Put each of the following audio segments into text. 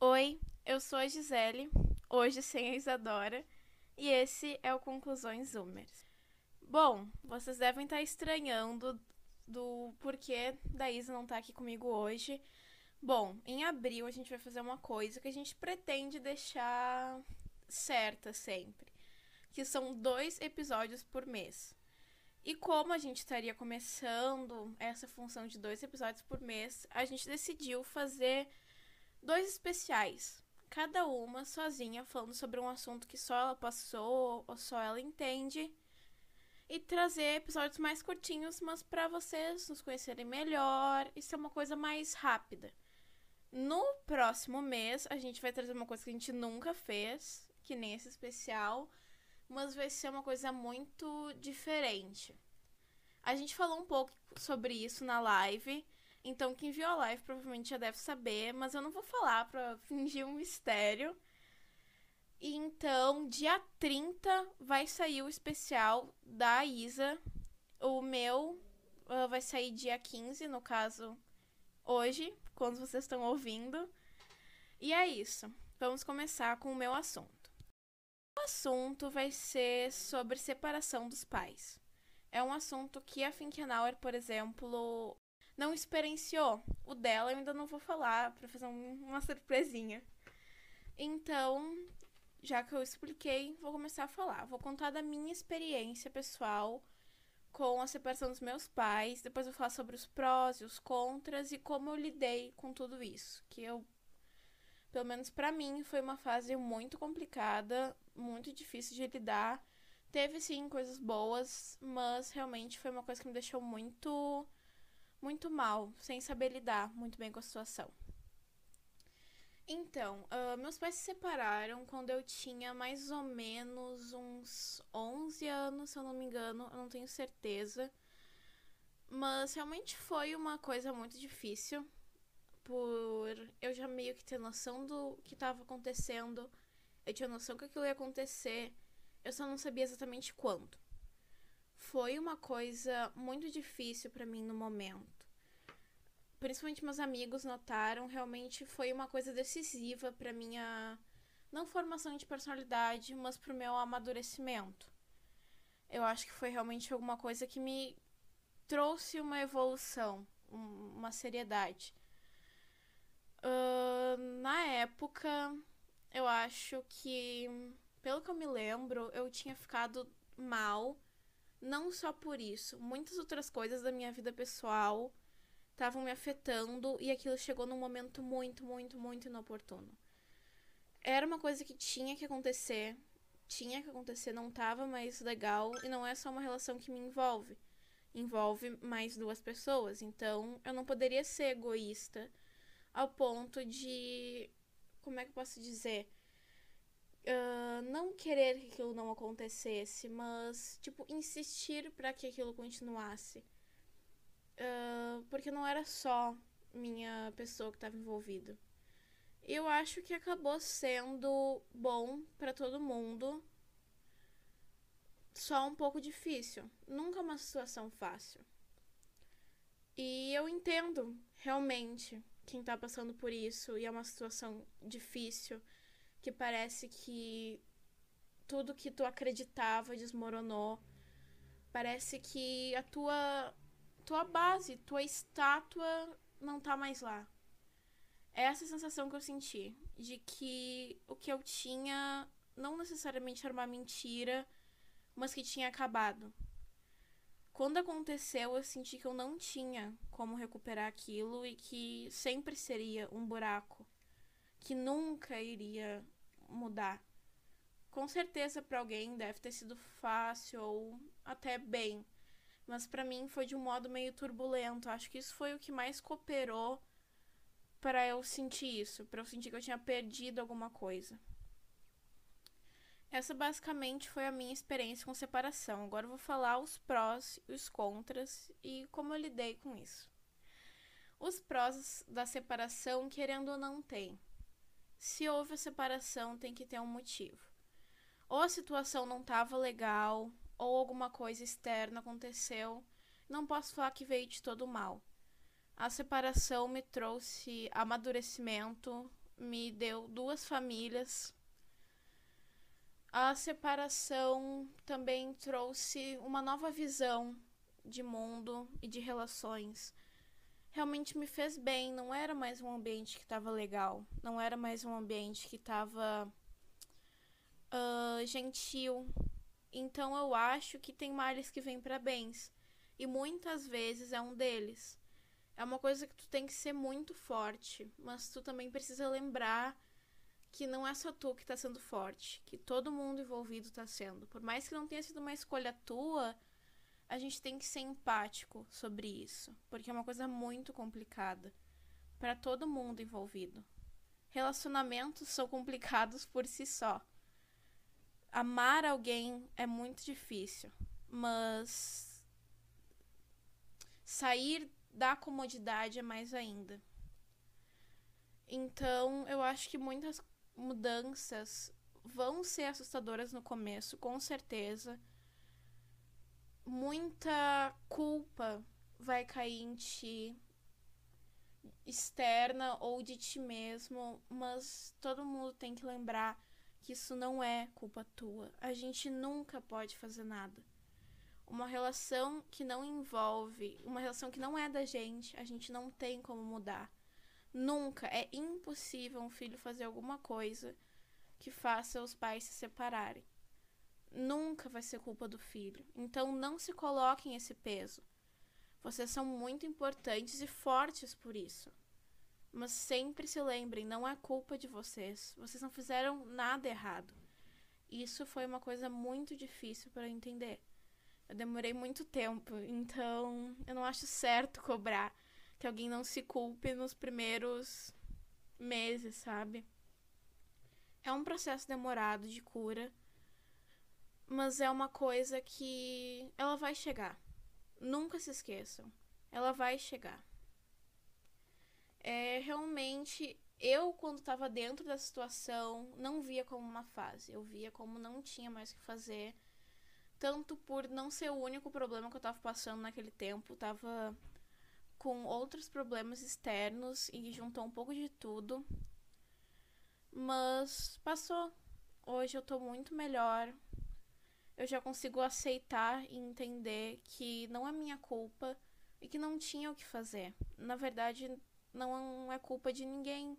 Oi, eu sou a Gisele, hoje sem a Isadora, e esse é o Conclusões Zoomers. Bom, vocês devem estar estranhando do porquê da Isa não estar aqui comigo hoje. Bom, em abril a gente vai fazer uma coisa que a gente pretende deixar certa sempre, que são dois episódios por mês. E como a gente estaria começando essa função de dois episódios por mês, a gente decidiu fazer dois especiais, cada uma sozinha, falando sobre um assunto que só ela passou ou só ela entende. E trazer episódios mais curtinhos, mas para vocês nos conhecerem melhor e ser uma coisa mais rápida. No próximo mês, a gente vai trazer uma coisa que a gente nunca fez, que nem esse especial, mas vai ser uma coisa muito diferente. A gente falou um pouco sobre isso na live, então, quem viu a live provavelmente já deve saber, mas eu não vou falar pra fingir um mistério. E então, dia 30 vai sair o especial da Isa. O meu uh, vai sair dia 15, no caso, hoje, quando vocês estão ouvindo. E é isso. Vamos começar com o meu assunto. O assunto vai ser sobre separação dos pais. É um assunto que a Finkenauer, por exemplo, não experienciou. O dela eu ainda não vou falar para fazer um, uma surpresinha. Então, já que eu expliquei, vou começar a falar. Vou contar da minha experiência pessoal com a separação dos meus pais. Depois eu vou falar sobre os prós e os contras e como eu lidei com tudo isso. Que eu, pelo menos para mim, foi uma fase muito complicada, muito difícil de lidar. Teve sim coisas boas, mas realmente foi uma coisa que me deixou muito muito mal, sem saber lidar muito bem com a situação. Então, uh, meus pais se separaram quando eu tinha mais ou menos uns 11 anos, se eu não me engano, eu não tenho certeza. Mas realmente foi uma coisa muito difícil, por eu já meio que ter noção do que estava acontecendo, eu tinha noção que aquilo ia acontecer, eu só não sabia exatamente quando foi uma coisa muito difícil para mim no momento. Principalmente meus amigos notaram, realmente foi uma coisa decisiva para minha não formação de personalidade, mas pro meu amadurecimento. Eu acho que foi realmente alguma coisa que me trouxe uma evolução, uma seriedade. Uh, na época, eu acho que, pelo que eu me lembro, eu tinha ficado mal não só por isso, muitas outras coisas da minha vida pessoal estavam me afetando e aquilo chegou num momento muito, muito, muito inoportuno. Era uma coisa que tinha que acontecer, tinha que acontecer, não estava mais legal e não é só uma relação que me envolve. Envolve mais duas pessoas, então eu não poderia ser egoísta ao ponto de. Como é que eu posso dizer? uh, não querer que aquilo não acontecesse, mas, tipo, insistir para que aquilo continuasse. Porque não era só minha pessoa que estava envolvida. Eu acho que acabou sendo bom para todo mundo, só um pouco difícil. Nunca uma situação fácil. E eu entendo realmente quem tá passando por isso e é uma situação difícil que parece que tudo que tu acreditava desmoronou. Parece que a tua tua base, tua estátua não tá mais lá. É essa sensação que eu senti de que o que eu tinha não necessariamente era uma mentira, mas que tinha acabado. Quando aconteceu, eu senti que eu não tinha como recuperar aquilo e que sempre seria um buraco que nunca iria mudar. Com certeza para alguém deve ter sido fácil ou até bem, mas para mim foi de um modo meio turbulento. Acho que isso foi o que mais cooperou para eu sentir isso, para eu sentir que eu tinha perdido alguma coisa. Essa basicamente foi a minha experiência com separação. Agora eu vou falar os prós e os contras e como eu lidei com isso. Os prós da separação, querendo ou não, tem se houve a separação, tem que ter um motivo. Ou a situação não estava legal, ou alguma coisa externa aconteceu. Não posso falar que veio de todo mal. A separação me trouxe amadurecimento, me deu duas famílias. A separação também trouxe uma nova visão de mundo e de relações. Realmente me fez bem, não era mais um ambiente que estava legal, não era mais um ambiente que estava uh, gentil. Então eu acho que tem males que vêm para bens. E muitas vezes é um deles. É uma coisa que tu tem que ser muito forte, mas tu também precisa lembrar que não é só tu que tá sendo forte, que todo mundo envolvido tá sendo. Por mais que não tenha sido uma escolha tua, a gente tem que ser empático sobre isso, porque é uma coisa muito complicada para todo mundo envolvido. Relacionamentos são complicados por si só amar alguém é muito difícil, mas sair da comodidade é mais ainda. Então, eu acho que muitas mudanças vão ser assustadoras no começo, com certeza. Muita culpa vai cair em ti, externa ou de ti mesmo, mas todo mundo tem que lembrar que isso não é culpa tua. A gente nunca pode fazer nada. Uma relação que não envolve, uma relação que não é da gente, a gente não tem como mudar. Nunca. É impossível um filho fazer alguma coisa que faça os pais se separarem. Nunca vai ser culpa do filho. Então não se coloquem esse peso. Vocês são muito importantes e fortes por isso. Mas sempre se lembrem, não é culpa de vocês. Vocês não fizeram nada errado. Isso foi uma coisa muito difícil para entender. Eu demorei muito tempo, então eu não acho certo cobrar que alguém não se culpe nos primeiros meses, sabe? É um processo demorado de cura, mas é uma coisa que ela vai chegar. Nunca se esqueçam. Ela vai chegar é, realmente eu, quando estava dentro da situação, não via como uma fase. Eu via como não tinha mais o que fazer. Tanto por não ser o único problema que eu estava passando naquele tempo. Tava com outros problemas externos e juntou um pouco de tudo. Mas passou. Hoje eu tô muito melhor. Eu já consigo aceitar e entender que não é minha culpa e que não tinha o que fazer. Na verdade, não é culpa de ninguém.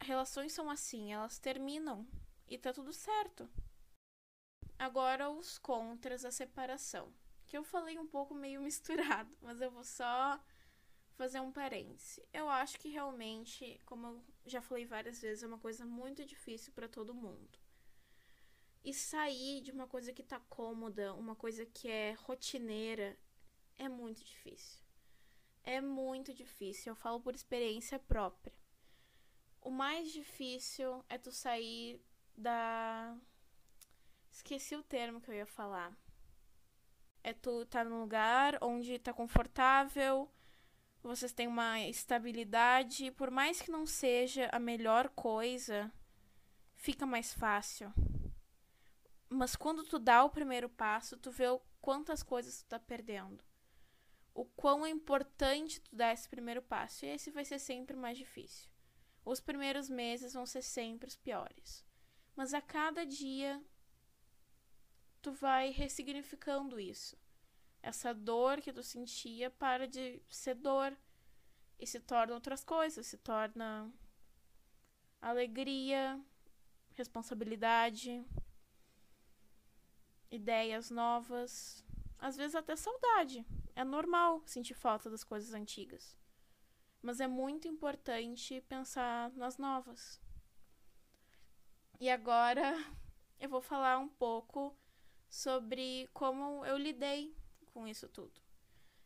Relações são assim, elas terminam e tá tudo certo. Agora os contras da separação, que eu falei um pouco meio misturado, mas eu vou só fazer um parêntese. Eu acho que realmente, como eu já falei várias vezes, é uma coisa muito difícil para todo mundo. E sair de uma coisa que tá cômoda, uma coisa que é rotineira, é muito difícil é muito difícil. Eu falo por experiência própria. O mais difícil é tu sair da. Esqueci o termo que eu ia falar. É tu tá num lugar onde tá confortável, vocês têm uma estabilidade, por mais que não seja a melhor coisa, fica mais fácil. Mas quando tu dá o primeiro passo, tu vê quantas coisas tu tá perdendo o quão importante tu dar esse primeiro passo. E esse vai ser sempre mais difícil. Os primeiros meses vão ser sempre os piores. Mas a cada dia tu vai ressignificando isso. Essa dor que tu sentia para de ser dor e se torna outras coisas, se torna alegria, responsabilidade, ideias novas, às vezes até saudade. É normal sentir falta das coisas antigas. Mas é muito importante pensar nas novas. E agora eu vou falar um pouco sobre como eu lidei com isso tudo.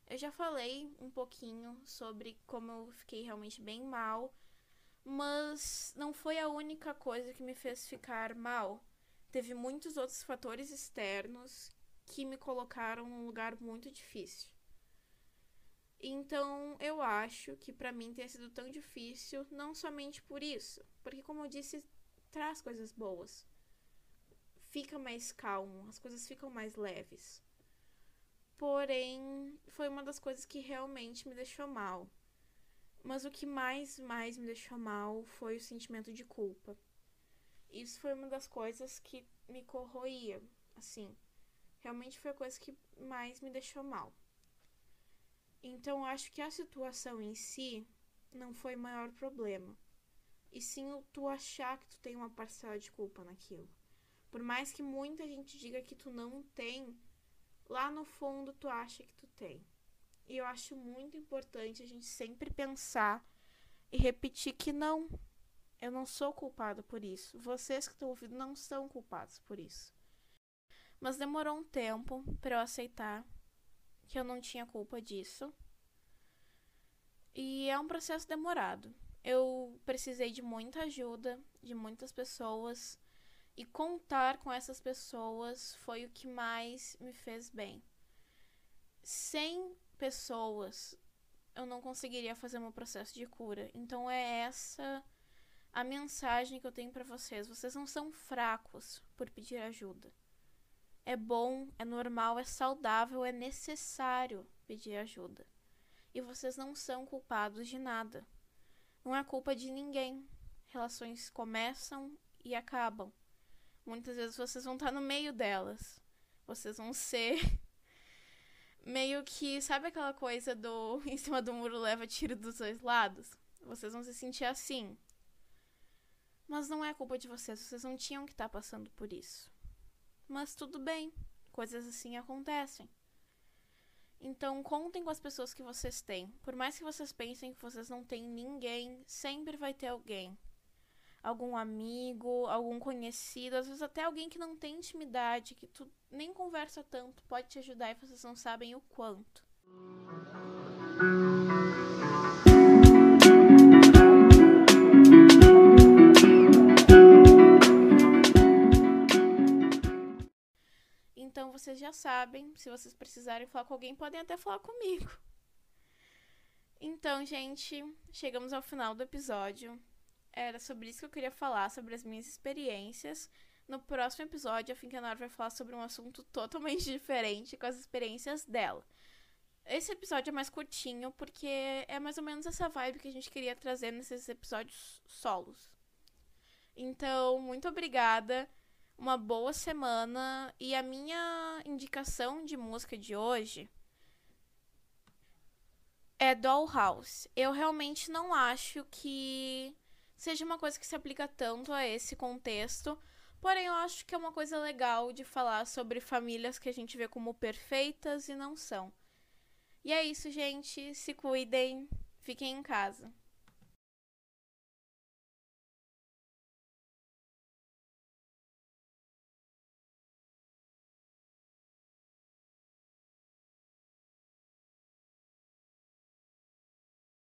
Eu já falei um pouquinho sobre como eu fiquei realmente bem mal, mas não foi a única coisa que me fez ficar mal. Teve muitos outros fatores externos que me colocaram num lugar muito difícil. Então, eu acho que para mim tenha sido tão difícil, não somente por isso, porque como eu disse, traz coisas boas. Fica mais calmo, as coisas ficam mais leves. Porém, foi uma das coisas que realmente me deixou mal. Mas o que mais, mais me deixou mal foi o sentimento de culpa. Isso foi uma das coisas que me corroía, assim. Realmente foi a coisa que mais me deixou mal. Então, acho que a situação em si não foi o maior problema. E sim tu achar que tu tem uma parcela de culpa naquilo. Por mais que muita gente diga que tu não tem, lá no fundo tu acha que tu tem. E eu acho muito importante a gente sempre pensar e repetir que não, eu não sou culpada por isso. Vocês que estão ouvindo não são culpados por isso. Mas demorou um tempo para eu aceitar que eu não tinha culpa disso. E é um processo demorado. Eu precisei de muita ajuda de muitas pessoas e contar com essas pessoas foi o que mais me fez bem. Sem pessoas, eu não conseguiria fazer meu processo de cura. Então é essa a mensagem que eu tenho para vocês. Vocês não são fracos por pedir ajuda. É bom, é normal, é saudável, é necessário pedir ajuda. E vocês não são culpados de nada. Não é culpa de ninguém. Relações começam e acabam. Muitas vezes vocês vão estar no meio delas. Vocês vão ser meio que, sabe aquela coisa do em cima do muro leva tiro dos dois lados? Vocês vão se sentir assim. Mas não é culpa de vocês, vocês não tinham que estar passando por isso. Mas tudo bem, coisas assim acontecem. Então, contem com as pessoas que vocês têm. Por mais que vocês pensem que vocês não têm ninguém, sempre vai ter alguém algum amigo, algum conhecido, às vezes até alguém que não tem intimidade, que tu nem conversa tanto, pode te ajudar e vocês não sabem o quanto. Vocês já sabem, se vocês precisarem falar com alguém, podem até falar comigo. Então, gente, chegamos ao final do episódio era sobre isso que eu queria falar, sobre as minhas experiências. No próximo episódio, a Finkenor vai falar sobre um assunto totalmente diferente com as experiências dela. Esse episódio é mais curtinho porque é mais ou menos essa vibe que a gente queria trazer nesses episódios solos. Então, muito obrigada. Uma boa semana. E a minha indicação de música de hoje é Dollhouse. Eu realmente não acho que seja uma coisa que se aplica tanto a esse contexto. Porém, eu acho que é uma coisa legal de falar sobre famílias que a gente vê como perfeitas e não são. E é isso, gente. Se cuidem. Fiquem em casa.